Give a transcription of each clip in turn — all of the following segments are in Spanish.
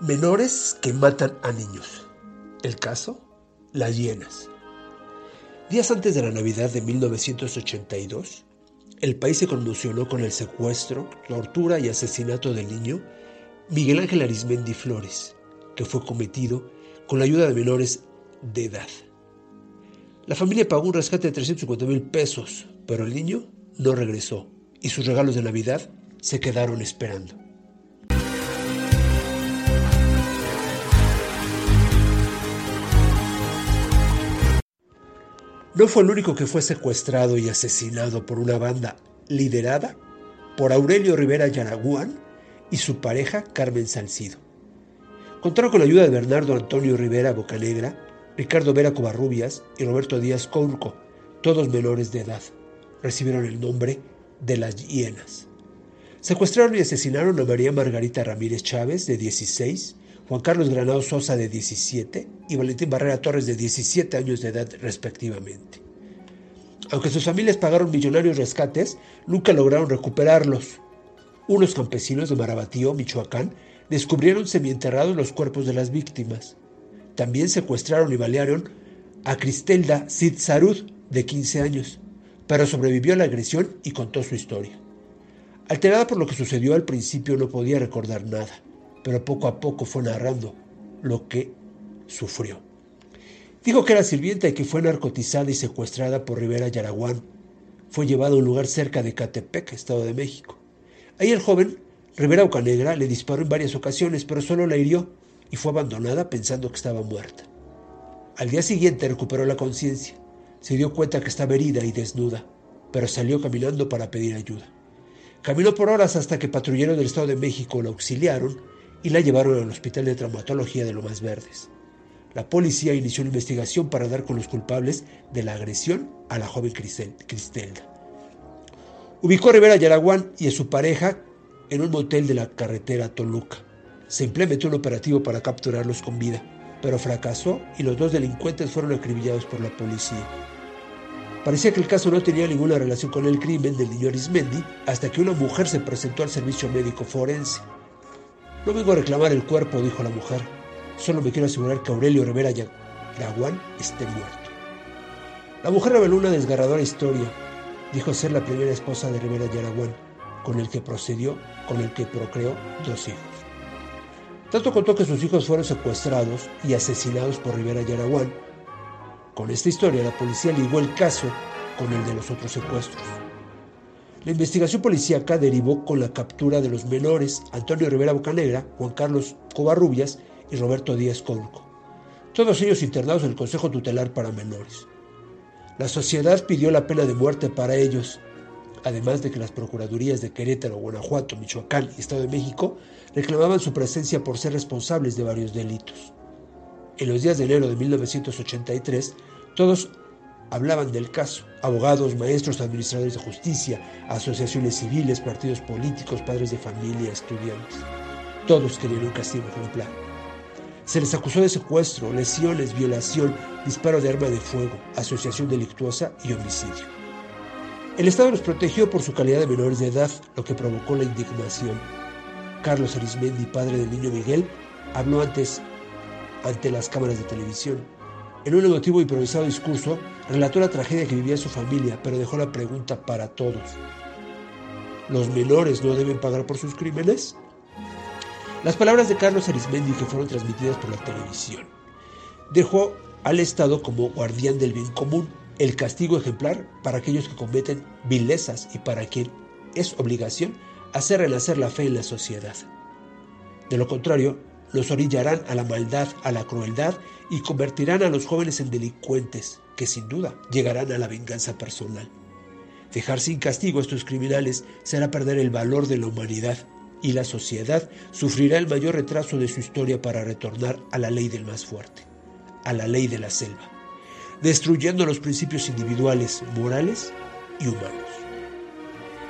Menores que matan a niños. El caso, las hienas. Días antes de la Navidad de 1982, el país se conmocionó con el secuestro, tortura y asesinato del niño Miguel Ángel Arismendi Flores, que fue cometido con la ayuda de menores de edad. La familia pagó un rescate de 350 mil pesos, pero el niño no regresó y sus regalos de Navidad se quedaron esperando. No fue el único que fue secuestrado y asesinado por una banda liderada por Aurelio Rivera Yaraguán y su pareja Carmen Salcido. Contaron con la ayuda de Bernardo Antonio Rivera Bocanegra, Ricardo Vera Covarrubias y Roberto Díaz Courco, todos menores de edad. Recibieron el nombre de las hienas. Secuestraron y asesinaron a María Margarita Ramírez Chávez, de 16, Juan Carlos Granado Sosa de 17 y Valentín Barrera Torres de 17 años de edad respectivamente. Aunque sus familias pagaron millonarios rescates, nunca lograron recuperarlos. Unos campesinos de Marabatío, Michoacán, descubrieron semienterrados los cuerpos de las víctimas. También secuestraron y balearon a Cristelda Sarud, de 15 años, pero sobrevivió a la agresión y contó su historia. Alterada por lo que sucedió al principio no podía recordar nada pero poco a poco fue narrando lo que sufrió. Dijo que era sirvienta y que fue narcotizada y secuestrada por Rivera Yaraguán. Fue llevado a un lugar cerca de Catepec, Estado de México. Ahí el joven, Rivera Ocanegra, le disparó en varias ocasiones, pero solo la hirió y fue abandonada pensando que estaba muerta. Al día siguiente recuperó la conciencia. Se dio cuenta que estaba herida y desnuda, pero salió caminando para pedir ayuda. Caminó por horas hasta que patrulleros del Estado de México la auxiliaron y la llevaron al Hospital de Traumatología de Lomas Verdes. La policía inició una investigación para dar con los culpables de la agresión a la joven Cristelda. Ubicó a Rivera Yaraguán y a su pareja en un motel de la carretera Toluca. Se implementó un operativo para capturarlos con vida, pero fracasó y los dos delincuentes fueron acribillados por la policía. Parecía que el caso no tenía ninguna relación con el crimen del niño Arismendi hasta que una mujer se presentó al servicio médico forense. No vengo a reclamar el cuerpo, dijo la mujer. Solo me quiero asegurar que Aurelio Rivera Yaguán esté muerto. La mujer reveló una desgarradora historia. Dijo ser la primera esposa de Rivera Yaraguán, con el que procedió, con el que procreó dos hijos. Tanto contó que sus hijos fueron secuestrados y asesinados por Rivera Yaraguán. Con esta historia, la policía ligó el caso con el de los otros secuestros. La investigación policíaca derivó con la captura de los menores Antonio Rivera Bocanegra, Juan Carlos Covarrubias y Roberto Díaz Colco, todos ellos internados en el Consejo Tutelar para Menores. La sociedad pidió la pena de muerte para ellos, además de que las procuradurías de Querétaro, Guanajuato, Michoacán y Estado de México reclamaban su presencia por ser responsables de varios delitos. En los días de enero de 1983, todos hablaban del caso. Abogados, maestros, administradores de justicia, asociaciones civiles, partidos políticos, padres de familia, estudiantes. Todos querían un castigo ejemplar. Se les acusó de secuestro, lesiones, violación, disparo de arma de fuego, asociación delictuosa y homicidio. El Estado los protegió por su calidad de menores de edad, lo que provocó la indignación. Carlos Arismendi, padre del niño Miguel, habló antes ante las cámaras de televisión en un emotivo y improvisado discurso, relató la tragedia que vivía su familia, pero dejó la pregunta para todos. ¿Los menores no deben pagar por sus crímenes? Las palabras de Carlos Arismendi que fueron transmitidas por la televisión dejó al Estado como guardián del bien común, el castigo ejemplar para aquellos que cometen vilezas y para quien es obligación hacer renacer la fe en la sociedad. De lo contrario, los orillarán a la maldad, a la crueldad y convertirán a los jóvenes en delincuentes que sin duda llegarán a la venganza personal. Dejar sin castigo a estos criminales será perder el valor de la humanidad y la sociedad sufrirá el mayor retraso de su historia para retornar a la ley del más fuerte, a la ley de la selva, destruyendo los principios individuales, morales y humanos.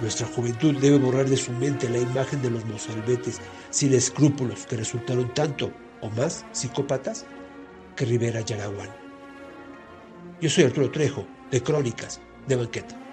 Nuestra juventud debe borrar de su mente la imagen de los mozalbetes sin escrúpulos que resultaron tanto o más psicópatas que Rivera Yaraguán. Yo soy Arturo Trejo, de Crónicas de Banqueta.